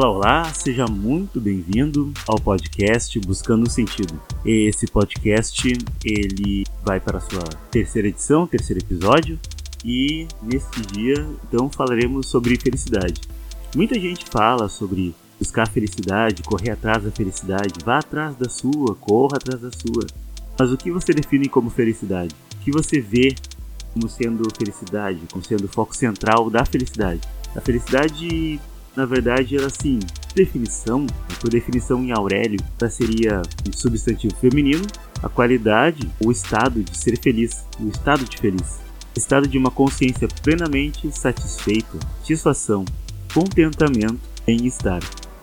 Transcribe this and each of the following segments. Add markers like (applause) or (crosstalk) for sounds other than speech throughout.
Olá, olá, seja muito bem-vindo ao podcast Buscando Sentido. Esse podcast ele vai para a sua terceira edição, terceiro episódio, e neste dia então falaremos sobre felicidade. Muita gente fala sobre buscar felicidade, correr atrás da felicidade, vá atrás da sua, corra atrás da sua. Mas o que você define como felicidade? O que você vê como sendo felicidade, como sendo o foco central da felicidade? A felicidade na verdade, era assim, definição, por definição em Aurélio, seria um substantivo feminino, a qualidade, o estado de ser feliz, o estado de feliz, estado de uma consciência plenamente satisfeita, satisfação, contentamento, bem-estar.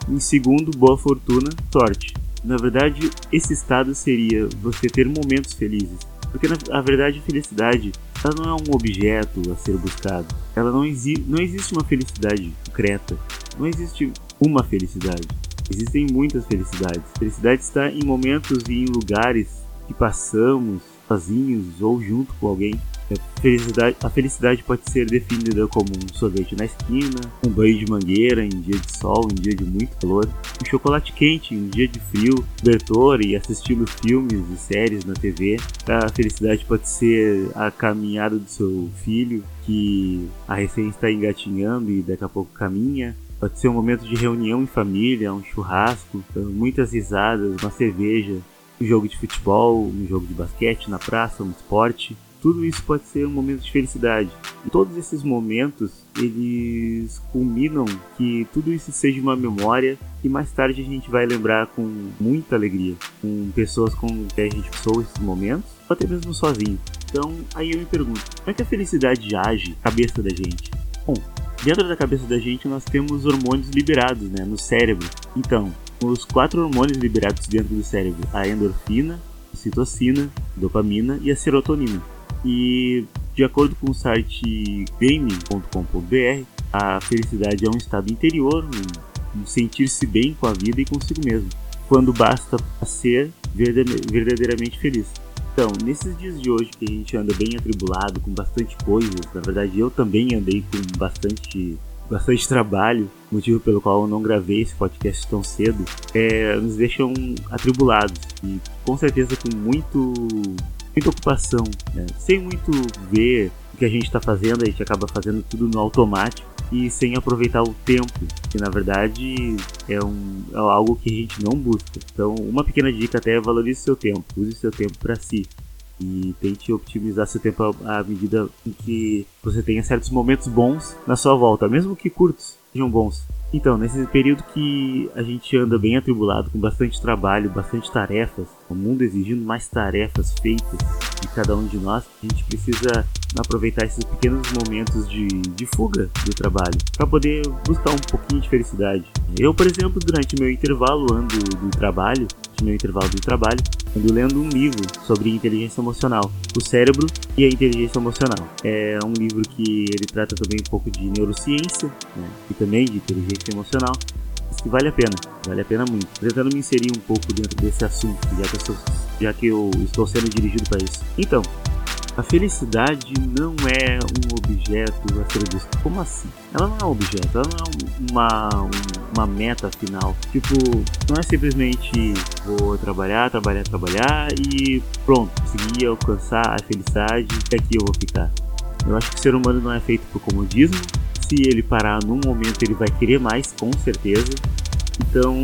Em segundo, boa fortuna, sorte. Na verdade, esse estado seria você ter momentos felizes, porque na verdade, felicidade ela não é um objeto a ser buscado. Ela não, exi não existe uma felicidade concreta. Não existe uma felicidade. Existem muitas felicidades. Felicidade está em momentos e em lugares que passamos sozinhos ou junto com alguém. A felicidade, a felicidade pode ser definida como um sorvete na esquina, um banho de mangueira em dia de sol, em dia de muito calor, um chocolate quente em dia de frio, cobertor e assistindo filmes e séries na TV. A felicidade pode ser a caminhada do seu filho, que a recém está engatinhando e daqui a pouco caminha. Pode ser um momento de reunião em família, um churrasco, muitas risadas, uma cerveja, um jogo de futebol, um jogo de basquete na praça, um esporte tudo isso pode ser um momento de felicidade. E todos esses momentos, eles culminam que tudo isso seja uma memória que mais tarde a gente vai lembrar com muita alegria, com pessoas com quem a gente passou esses momentos, ou até mesmo sozinho. Então, aí eu me pergunto, como é que a felicidade age na cabeça da gente? Bom, dentro da cabeça da gente nós temos hormônios liberados, né, no cérebro. Então, os quatro hormônios liberados dentro do cérebro, a endorfina, a citocina, a dopamina e a serotonina. E de acordo com o site game.com.br, a felicidade é um estado interior, um, um sentir-se bem com a vida e consigo mesmo, quando basta ser verdadeiramente feliz. Então, nesses dias de hoje que a gente anda bem atribulado, com bastante coisas, na verdade eu também andei com bastante bastante trabalho, motivo pelo qual eu não gravei esse podcast tão cedo, é, nos deixam atribulados e com certeza com muito muita ocupação, né? sem muito ver o que a gente está fazendo, a gente acaba fazendo tudo no automático e sem aproveitar o tempo, que na verdade é, um, é algo que a gente não busca. Então, uma pequena dica até é valorize seu tempo, use seu tempo para si e tente otimizar seu tempo à medida em que você tenha certos momentos bons na sua volta, mesmo que curtos, sejam bons. Então, nesse período que a gente anda bem atribulado, com bastante trabalho, bastante tarefas, o mundo exigindo mais tarefas feitas de cada um de nós, a gente precisa aproveitar esses pequenos momentos de, de fuga do trabalho para poder buscar um pouquinho de felicidade. Eu, por exemplo, durante meu intervalo ando do trabalho, de meu intervalo do trabalho, ando lendo um livro sobre inteligência emocional, o cérebro e a inteligência emocional. É um livro que ele trata também um pouco de neurociência né, e também de inteligência emocional. Que vale a pena, vale a pena muito. Tentando me inserir um pouco dentro desse assunto, já que eu, já que eu estou sendo dirigido para isso. Então, a felicidade não é um objeto a ser buscado. Como assim? Ela não é um objeto, ela não é uma, uma meta final. Tipo, não é simplesmente vou trabalhar, trabalhar, trabalhar e pronto, conseguir alcançar a felicidade e aqui eu vou ficar. Eu acho que o ser humano não é feito por comodismo. Se ele parar num momento, ele vai querer mais, com certeza. Então,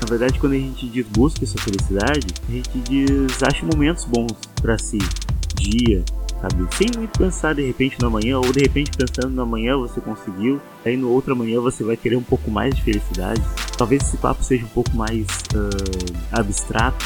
na verdade, quando a gente diz busca essa felicidade, a gente diz acha momentos bons para si dia, sabe? Sem muito pensar de repente no amanhã, ou de repente pensando no amanhã você conseguiu, aí no outro amanhã você vai querer um pouco mais de felicidade. Talvez esse papo seja um pouco mais uh, abstrato,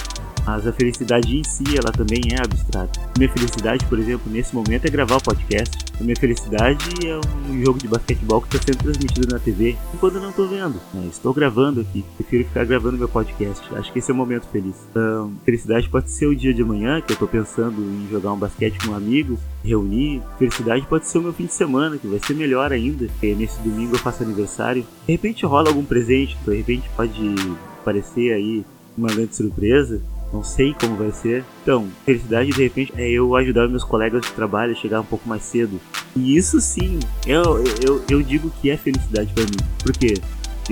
mas a felicidade em si, ela também é abstrata. Minha felicidade, por exemplo, nesse momento é gravar o podcast. A minha felicidade é um jogo de basquetebol que está sendo transmitido na TV, enquanto eu não estou vendo. Né? Estou gravando aqui, prefiro ficar gravando meu podcast. Acho que esse é o momento feliz. Felicidade pode ser o dia de amanhã, que eu estou pensando em jogar um basquete com amigos, reunir. Felicidade pode ser o meu fim de semana, que vai ser melhor ainda. Porque nesse domingo eu faço aniversário. De repente rola algum presente, de repente pode aparecer aí uma grande surpresa. Não sei como vai ser. Então, felicidade de repente é eu ajudar meus colegas de trabalho a chegar um pouco mais cedo. E isso sim, eu, eu, eu digo que é felicidade para mim. Por quê?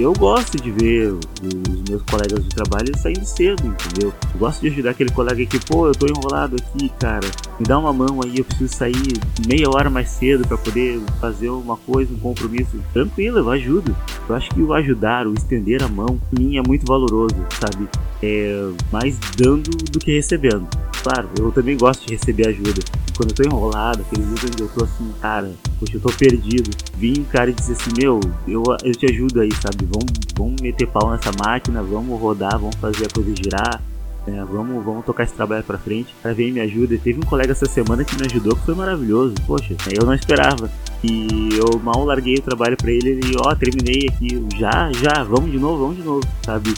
Eu gosto de ver os meus colegas de trabalho saindo cedo, entendeu? Eu gosto de ajudar aquele colega que, pô, eu tô enrolado aqui, cara, me dá uma mão aí, eu preciso sair meia hora mais cedo para poder fazer uma coisa, um compromisso. Tranquilo, eu ajudo. Eu acho que o ajudar, o estender a mão, mim é muito valoroso, sabe? É mais dando do que recebendo. Claro, eu também gosto de receber ajuda. Quando eu tô enrolado, aqueles dias onde eu tô assim, cara, poxa, eu tô perdido. Vim um cara e disse assim, meu, eu, eu te ajudo aí, sabe? Vamos, vamos meter pau nessa máquina, vamos rodar, vamos fazer a coisa girar. É, vamos, vamos tocar esse trabalho pra frente. Pra ver me ajuda. Teve um colega essa semana que me ajudou, que foi maravilhoso. Poxa, eu não esperava. E eu mal larguei o trabalho pra ele e, ó, terminei aqui. Já, já, vamos de novo, vamos de novo, sabe?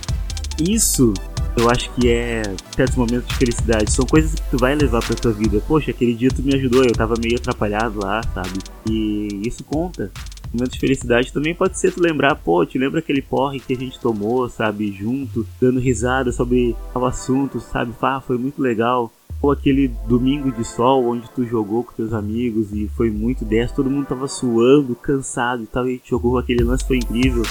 Isso eu acho que é certos momentos de felicidade. São coisas que tu vai levar pra tua vida. Poxa, aquele dia tu me ajudou, eu tava meio atrapalhado lá, sabe? E isso conta. Momentos de felicidade também pode ser tu lembrar, pô, te lembra aquele porre que a gente tomou, sabe, junto, dando risada sobre o assunto, sabe? Pá, foi muito legal. Ou aquele domingo de sol onde tu jogou com teus amigos e foi muito 10, todo mundo tava suando, cansado e tal, e jogou aquele lance, foi incrível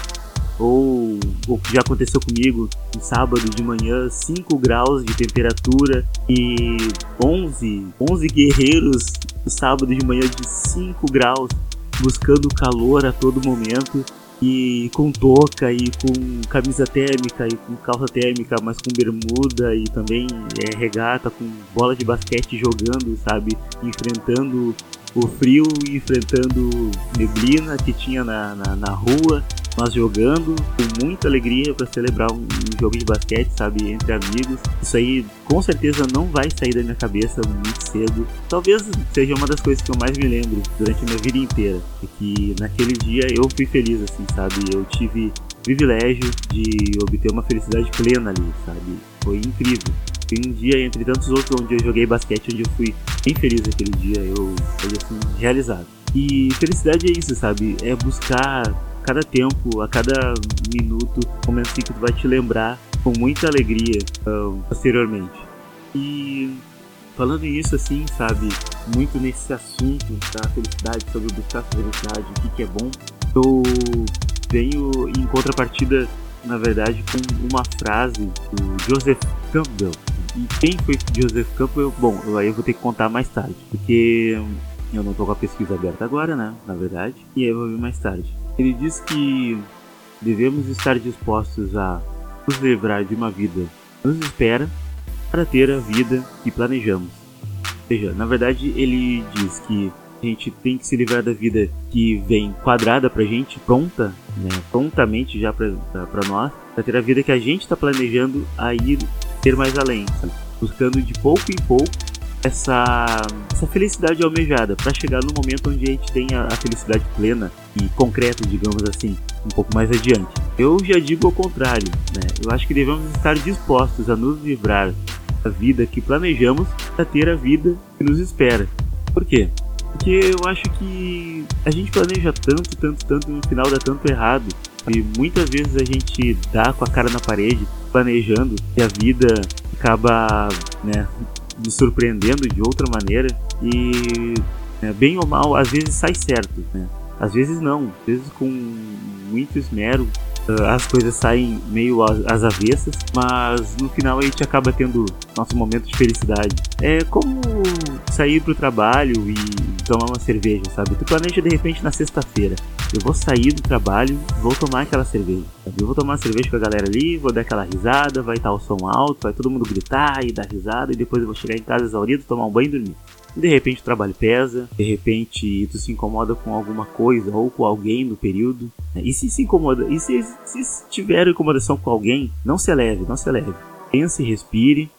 ou o que já aconteceu comigo no sábado de manhã, 5 graus de temperatura e 11, 11 guerreiros no sábado de manhã de 5 graus buscando calor a todo momento e com touca e com camisa térmica e com calça térmica, mas com bermuda e também é, regata com bola de basquete jogando, sabe, enfrentando o frio e enfrentando neblina que tinha na, na, na rua mas jogando com muita alegria para celebrar um, um, jogo de basquete, sabe, entre amigos. Isso aí com certeza não vai sair da minha cabeça muito cedo. Talvez seja uma das coisas que eu mais me lembro durante a minha vida inteira. É que naquele dia eu fui feliz, assim, sabe? Eu tive privilégio de obter uma felicidade plena ali, sabe? Foi incrível. Foi um dia entre tantos outros onde eu joguei basquete, onde eu fui bem feliz aquele dia, eu fui assim, realizado. E felicidade é isso, sabe? É buscar cada tempo, a cada minuto, momento assim que tu vai te lembrar com muita alegria uh, posteriormente. E falando nisso assim, sabe, muito nesse assunto da felicidade, sobre buscar a felicidade, o que, que é bom, eu venho em contrapartida, na verdade, com uma frase do Joseph Campbell. E quem foi Joseph Campbell? Bom, aí eu vou ter que contar mais tarde, porque eu não tô com a pesquisa aberta agora, né? Na verdade, e aí eu vou ver mais tarde. Ele diz que devemos estar dispostos a nos livrar de uma vida que nos espera para ter a vida que planejamos. Ou seja, na verdade, ele diz que a gente tem que se livrar da vida que vem quadrada pra gente, pronta, né, prontamente já pra nós, para ter a vida que a gente está planejando a ir ter mais além, buscando de pouco em pouco essa, essa felicidade almejada para chegar no momento onde a gente tem a, a, felicidade plena e concreta, digamos assim, um pouco mais adiante. Eu já digo o contrário, né? Eu acho que devemos estar dispostos a nos livrar da vida que planejamos para ter a vida que nos espera. Por quê? Porque eu acho que a gente planeja tanto, tanto, tanto e no final dá tanto errado. E muitas vezes a gente dá com a cara na parede planejando e a vida acaba né, me surpreendendo de outra maneira e né, bem ou mal às vezes sai certo, né? Às vezes não, às vezes com muito esmero ah, as coisas saem meio às avessas, mas no final a gente acaba tendo nosso momento de felicidade. É como sair pro trabalho e tomar uma cerveja, sabe? Tu planeja de repente na sexta-feira. Eu vou sair do trabalho, vou tomar aquela cerveja. Eu vou tomar cerveja com a galera ali, vou dar aquela risada, vai estar o som alto, vai todo mundo gritar e dar risada, e depois eu vou chegar em casa exaurido, tomar um banho e dormir. De repente o trabalho pesa, de repente tu se incomoda com alguma coisa ou com alguém no período. Né? E se se incomoda, e se, se tiver incomodação com alguém, não se eleve, não se eleve. Pense, respire,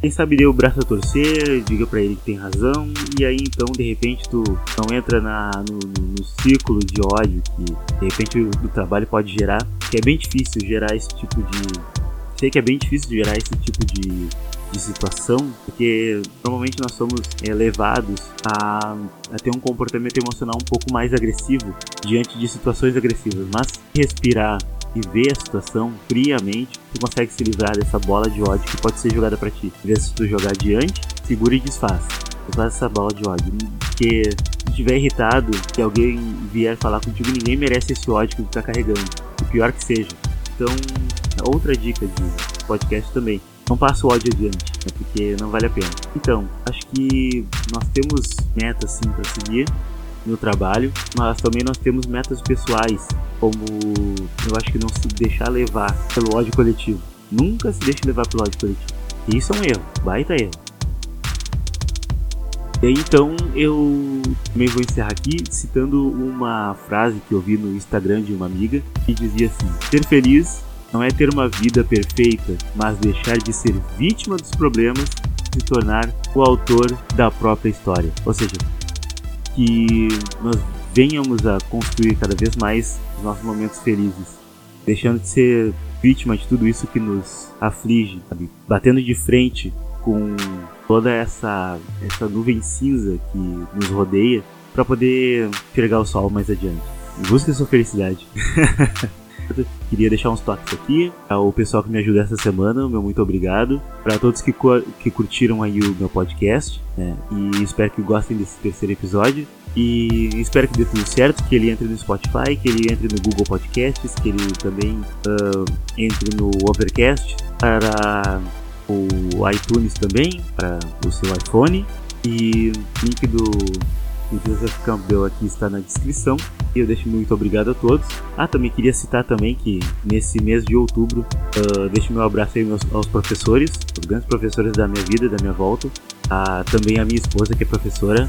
quem sabe dê o braço a torcer, diga para ele que tem razão, e aí então de repente tu não entra na, no, no, no ciclo de ódio que de repente o, o trabalho pode gerar, que é bem difícil gerar esse tipo de. Sei que é bem difícil gerar esse tipo de, de situação, porque normalmente nós somos é, levados a, a, ter um comportamento emocional um pouco mais agressivo diante de situações agressivas, mas respirar, e ver a situação friamente, tu consegue se livrar dessa bola de ódio que pode ser jogada para ti. Vez de tu jogar adiante, segura e desfaz. Desfaz essa bola de ódio. Porque se estiver irritado, que alguém vier falar contigo, ninguém merece esse ódio que tu tá carregando. O pior que seja. Então, outra dica de podcast também. Não passa o ódio adiante, né, porque não vale a pena. Então, acho que nós temos metas sim para seguir, no trabalho, mas também nós temos metas pessoais, como eu acho que não se deixar levar pelo ódio coletivo. Nunca se deixe levar pelo ódio coletivo. Isso é um erro, baita erro. E aí, então eu também vou encerrar aqui citando uma frase que eu vi no Instagram de uma amiga que dizia assim: Ser feliz não é ter uma vida perfeita, mas deixar de ser vítima dos problemas e se tornar o autor da própria história. Ou seja, que nós venhamos a construir cada vez mais os nossos momentos felizes, deixando de ser vítima de tudo isso que nos aflige, sabe? batendo de frente com toda essa essa nuvem cinza que nos rodeia para poder enxergar o sol mais adiante. Busque sua felicidade. (laughs) Queria deixar uns toques aqui ao pessoal que me ajuda essa semana, meu muito obrigado. Para todos que, que curtiram aí o meu podcast, né? E espero que gostem desse terceiro episódio. E espero que dê tudo certo, que ele entre no Spotify, que ele entre no Google Podcasts, que ele também uh, entre no Overcast, para o iTunes também, para o seu iPhone. E link do o Joseph Campbell aqui está na descrição. E eu deixo muito obrigado a todos. Ah, também queria citar também que nesse mês de outubro, uh, deixo meu abraço aí aos professores, os grandes professores da minha vida, da minha volta. Ah, também a minha esposa que é professora,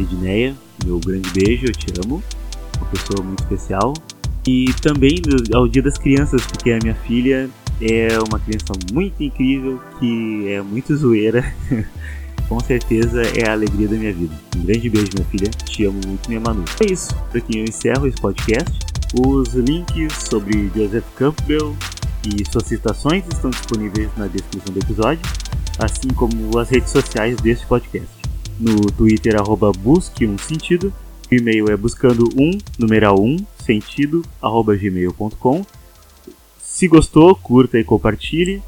Edneia. Meu grande beijo, eu te amo. Uma pessoa muito especial. E também ao Dia das Crianças, porque a minha filha é uma criança muito incrível, que é muito zoeira. (laughs) com certeza é a alegria da minha vida. Um grande beijo, minha filha. Te amo muito, minha Manu. É isso. Por aqui eu encerro esse podcast. Os links sobre Joseph Campbell e suas citações estão disponíveis na descrição do episódio, assim como as redes sociais deste podcast. No Twitter, arroba busque um sentido. O e-mail é buscando um, numeral um, sentido, arroba gmail.com. Se gostou, curta e compartilhe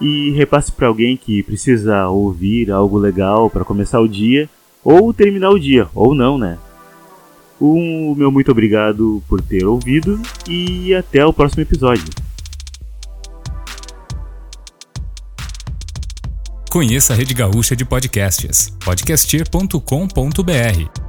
e repasse para alguém que precisa ouvir algo legal para começar o dia ou terminar o dia, ou não, né? O meu muito obrigado por ter ouvido e até o próximo episódio. Conheça a Rede Gaúcha de Podcasts, podcaster.com.br